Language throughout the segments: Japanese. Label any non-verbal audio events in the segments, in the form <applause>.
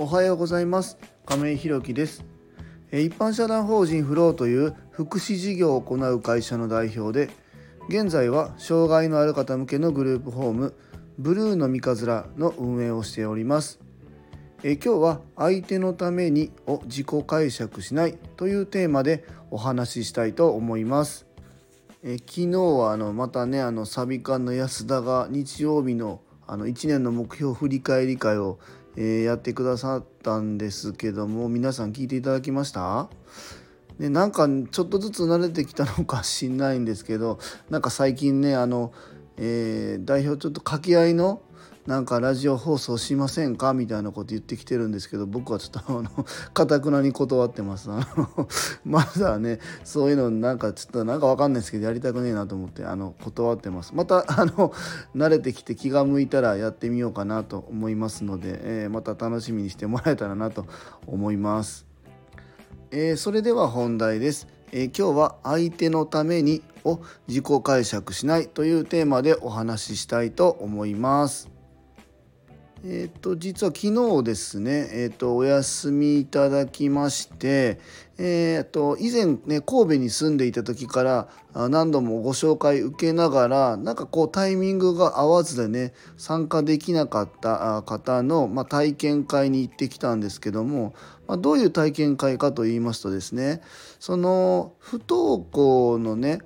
おはようございます。亀井弘樹です。一般社団法人フローという福祉事業を行う会社の代表で現在は障害のある方向けのグループホームブルーの三日面の運営をしております。え今日は相手のためにを自己解釈しないというテーマでお話ししたいと思います。え昨日はあのまたねあのサビ館の安田が日曜日のあの1年の目標振り返り会をえ、やってくださったんですけども皆さん聞いていただきました？でなんかちょっとずつ慣れてきたのかしんないんですけどなんか最近ねあの、えー、代表ちょっと掛け合いのなんかラジオ放送しませんか？みたいなこと言ってきてるんですけど僕はちょっとあの <laughs> かたくなに断ってます。あの <laughs> まだねそういうのなんかちょっとなんかわかんないですけどやりたくねえなと思ってあの断ってます。またあの慣れてきて気が向いたらやってみようかなと思いますので、えー、また楽しみにしてもらえたらなと思います、えー、それでは本題です。えー、今日は相手のためにを自己解釈しないというテーマでお話ししたいと思います。えっ、ー、と実は昨日ですね、えっ、ー、とお休みいただきまして、えっ、ー、と以前ね神戸に住んでいた時から何度もご紹介受けながらなんかこうタイミングが合わずでね参加できなかった方の、まあ、体験会に行ってきたんですけども、まあ、どういう体験会かと言いますとですねその不登校のね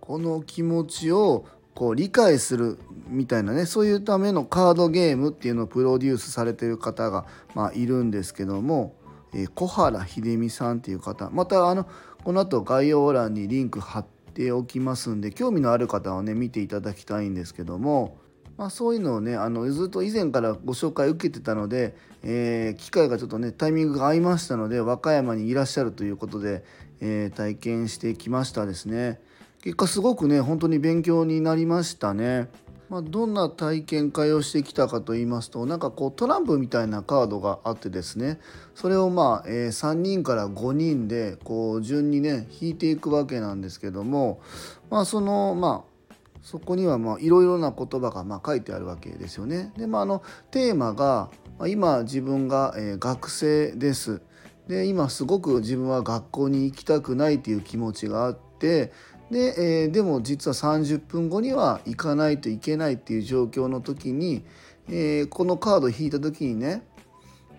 この気持ちをこう理解するみたいなねそういうためのカードゲームっていうのをプロデュースされてる方が、まあ、いるんですけども、えー、小原秀美さんっていう方またあのこの後概要欄にリンク貼っておきますんで興味のある方はね見ていただきたいんですけども、まあ、そういうのをねあのずっと以前からご紹介受けてたので、えー、機会がちょっとねタイミングが合いましたので和歌山にいらっしゃるということで、えー、体験してきましたですね。結果すごくね本当に勉強になりましたね。まあ、どんな体験会をしてきたかと言いますとなんかこうトランプみたいなカードがあってですねそれをまあ、え、3人から5人でこう順にね引いていくわけなんですけどもまあそのまあそこにはいろいろな言葉がま書いてあるわけですよね。でまあ、あのテーマが今自分が、え、学生です。で今すごく自分は学校に行きたくないという気持ちがあってで,、えー、でも実は30分後には行かないといけないっていう状況の時に、えー、このカードを引いた時にね、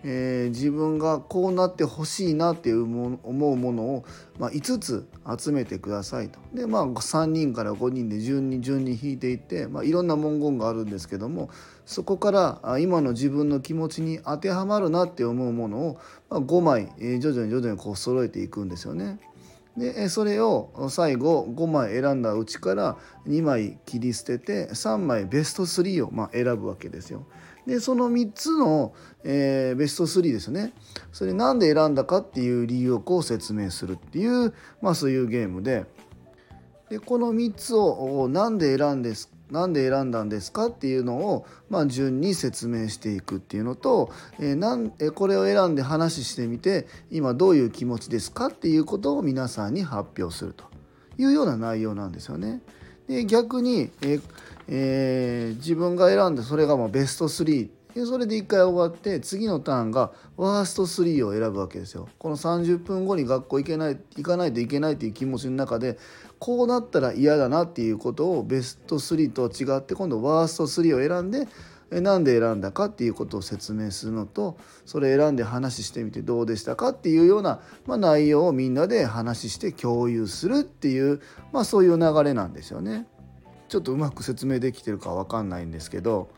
えー、自分がこうなってほしいなっていう思うものを、まあ、5つ集めてくださいと。でまあ3人から5人で順に順に引いていって、まあ、いろんな文言があるんですけどもそこから今の自分の気持ちに当てはまるなって思うものを、まあ、5枚、えー、徐々に徐々にこう揃えていくんですよね。でそれを最後5枚選んだうちから2枚切り捨てて3枚ベスト3をま選ぶわけですよ。でその3つの、えー、ベスト3ですねそれなんで選んだかっていう理由をこう説明するっていう、まあ、そういうゲームででこの3つを何で選んですなんで選んだんですかっていうのを、まあ、順に説明していくっていうのと、えー、なんえこれを選んで話してみて今どういう気持ちですかっていうことを皆さんに発表するというような内容なんですよね。で逆に、ええー、自分が選んでそれがまあベスト3でそれで1回終わって次のターンがワースト3を選ぶわけですよ。この30分後に学校行けない行かないといけないという気持ちの中でこうなったら嫌だなっていうことをベスト3と違って今度ワースト3を選んでなんで選んだかっていうことを説明するのとそれ選んで話してみてどうでしたかっていうような、まあ、内容をみんなで話して共有するっていう、まあ、そういう流れなんですよね。ちょっとうまく説明できてるか分かんないんですけど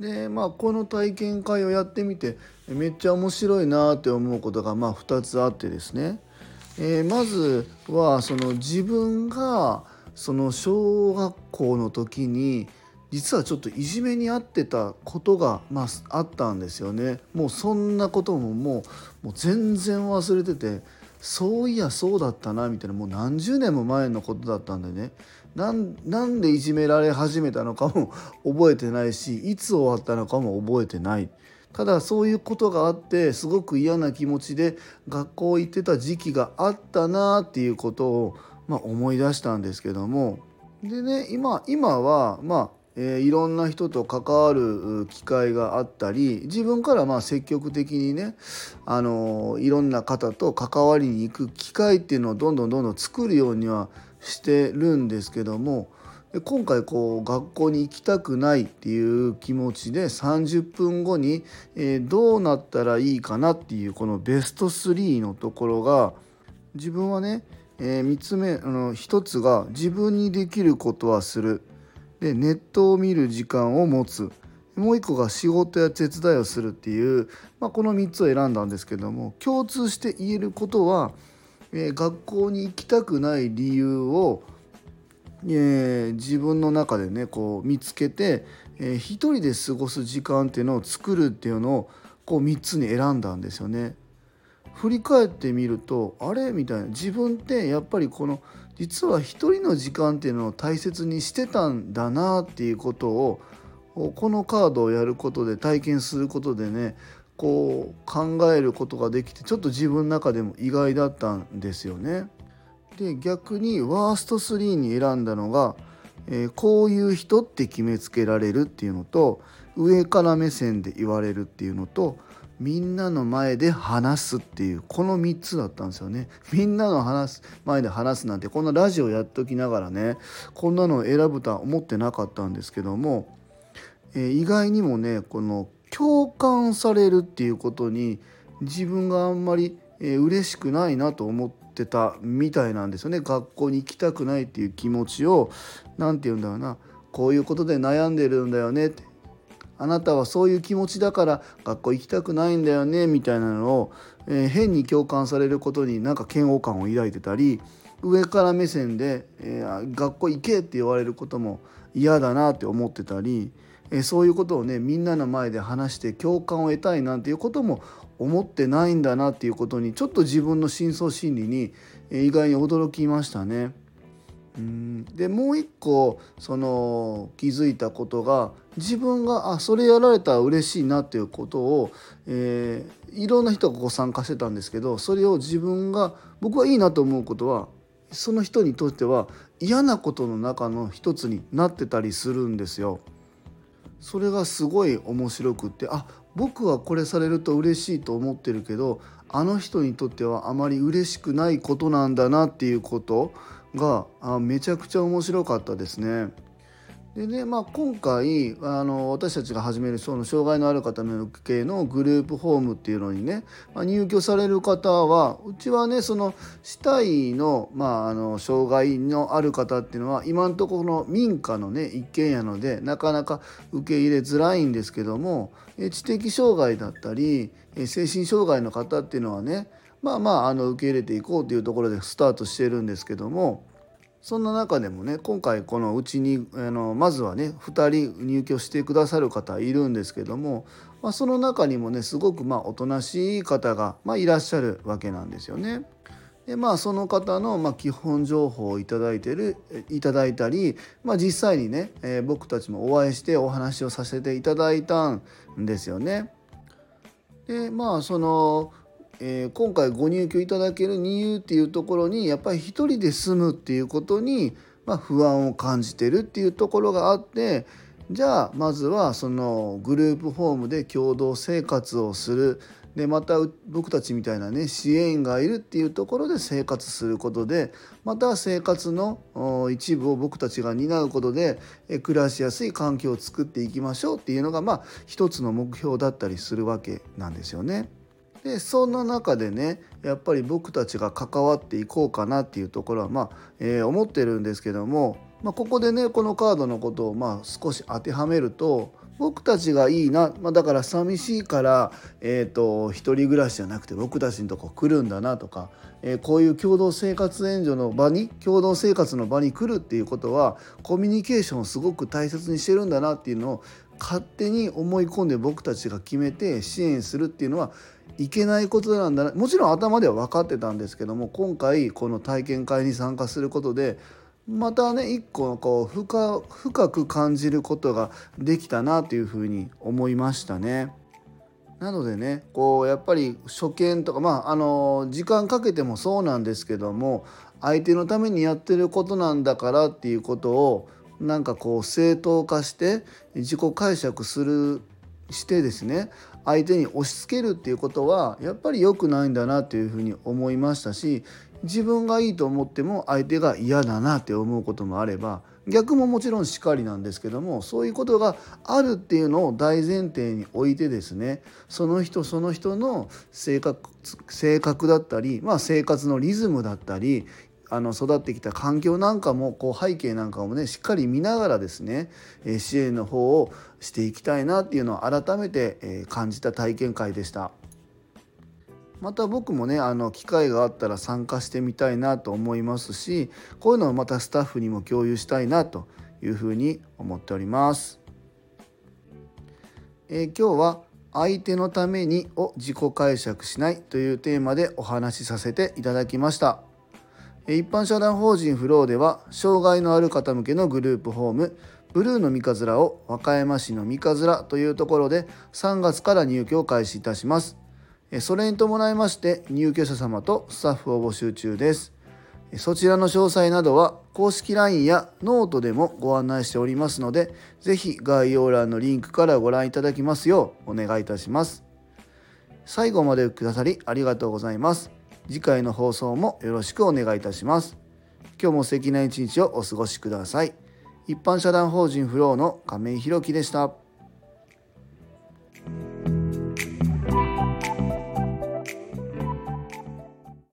でまあこの体験会をやってみてめっちゃ面白いなって思うことがまあ2つあってですね、えー、まずはその自分がその小学校の時に実はちょっといじめに遭ってたことが、まあ、あったんですよね。もうそんなことももうもう全然忘れててそういやそうだったなみたいなもう何十年も前のことだったんでね。なんでいじめられ始めたのかも <laughs> 覚えてないしいつ終わったのかも覚えてない。ただそういうことがあってすごく嫌な気持ちで学校行ってた時期があったなっていうことを、まあ、思い出したんですけども。でね今今はまあえー、いろんな人と関わる機会があったり自分からまあ積極的にね、あのいろんな方と関わりに行く機会っていうのをどんどんどんどん作るようにはしてるんですけども今回こう学校に行きたくないっていう気持ちで30分後に、え、どうなったらいいかなっていうこのベスト3のところが自分はね、え、3つ目あの1つが自分にできることはする。でネットを見る時間を持つ。もう一個が仕事や手伝いをするっていう、まあ、この3つを選んだんですけども共通して言えることは、えー、学校に行きたくない理由をえー、自分の中でねこう見つけて、えー、一人で過ごす時間っていうのを作るっていうのをこう3つに選んだんですよね。振り返ってみるとあれ？みたいな自分ってやっぱりこの実は一人の時間っていうのを大切にしてたんだなっていうことをこのカードをやることで体験することでねこう考えることができてちょっと自分の中でも意外だったんですよね。で逆にワースト3に選んだのが、えー、こういう人って決めつけられるっていうのと上から目線で言われるっていうのとみんなの前で話すっていうこの3つだったんですよね。みんなの話す前で話すなんてこんなラジオやっときながらねこんなのを選ぶとは思ってなかったんですけども、えー、意外にもねこの共感されるっていうことに自分があんまり、え、嬉しくないなと思ってたみたいなんですよね。学校に行きたくないっていう気持ちを何て言うんだろうな。こういうことで悩んでるんだよね。ってあなたはそういう気持ちだから学校行きたくないんだよね。みたいなのを、えー、変に共感されることになんか嫌悪感を抱いてたり上から目線で、えー、学校行けって言われることも嫌だなって思ってたり、え、そういうことをねみんなの前で話して共感を得たいなんていうことも思ってないんだなっていうことにちょっと自分の深層心理に意外に驚きましたね。うんでもう一個その気づいたことが自分があそれやられたら嬉しいなっていうことを、えー、いろんな人がこう参加してたんですけどそれを自分が僕はいいなと思うことはその人にとっては嫌なことの中の一つになってたりするんですよ。それがすごい面白くってあ僕はこれされると嬉しいと思ってるけどあの人にとってはあまり嬉しくないことなんだなっていうことがあめちゃくちゃ面白かったですね。でね、まあ、今回あの私たちが始めるその障害のある方向けのグループホームっていうのにね、まあ、入居される方はうちはねその死体の,、まあ、あの障害のある方っていうのは今のところの民家のね一軒家のでなかなか受け入れづらいんですけども知的障害だったり精神障害の方っていうのはねまあまああの受け入れていこうというところでスタートしてるんですけども。そんな中でもね今回このうちにあのまずはね2人入居してくださる方いるんですけども、まあ、その中にもねすごくまあおとなしい方が、まあ、いらっしゃるわけなんですよね。でまあその方のま基本情報をいただいてるいただいたり、まあ、実際にね、えー、僕たちもお会いしてお話をさせていただいたんですよね。でまあそのえー、今回ご入居いただける理由っていうところにやっぱり一人で住むっていうことに、まあ、不安を感じてるっていうところがあってじゃあまずはそのグループホームで共同生活をするでまた僕たちみたいなね支援員がいるっていうところで生活することでまた生活の一部を僕たちが担うことで暮らしやすい環境を作っていきましょうっていうのがまあ一つの目標だったりするわけなんですよね。でそんな中でねやっぱり僕たちが関わっていこうかなっていうところはまあ、えー、思ってるんですけども、まあ、ここでねこのカードのことをまあ少し当てはめると僕たちがいいな、まあ、だから寂しいから、えーと、一人暮らしじゃなくて僕たちのとこ来るんだなとか、えー、こういう共同生活援助の場に共同生活の場に来るっていうことはコミュニケーションをすごく大切にしてるんだなっていうのを勝手に思い込んで僕たちが決めて支援するっていうのはいけないことなんだなもちろん頭では分かってたんですけども今回この体験会に参加することでまたね一個こう深深く感じることができたなというふうに思いましたね。なのでねこうやっぱり初見とかまああの時間かけてもそうなんですけども相手のためにやってることなんだからっていうことをなんかこう正当化して自己解釈するしてですね相手に押し付けるっていうことはやっぱり良くないんだなっていうふうに思いましたし自分がいいと思っても相手が嫌だなって思うこともあれば逆ももちろんしかりなんですけどもそういうことがあるっていうのを大前提に置いてですねその人その人の性格性格だったり、まあ、生活のリズムだったりあの育ってきた環境なんかもこう背景なんかもねしっかり見ながらですね支援の方をしていきたいなっていうのを改めて感じた体験会でした。また僕もねあの機会があったら参加してみたいなと思いますしこういうのをまたスタッフにも共有したいなというふうに思っております。えー、今日は相手のためにを自己解釈しないというテーマでお話しさせていただきました。一般社団法人フローでは障害のある方向けのグループホームブルーの三日面を和歌山市の三日面というところで3月から入居を開始いたします。それに伴いまして入居者様とスタッフを募集中です。そちらの詳細などは公式 LINE やノートでもご案内しておりますので、ぜひ概要欄のリンクからご覧いただきますようお願いいたします。最後までくださりありがとうございます。次回の放送もよろしくお願いいたします。今日も素敵な一日をお過ごしください。一般社団法人フローの亀井宏樹でした。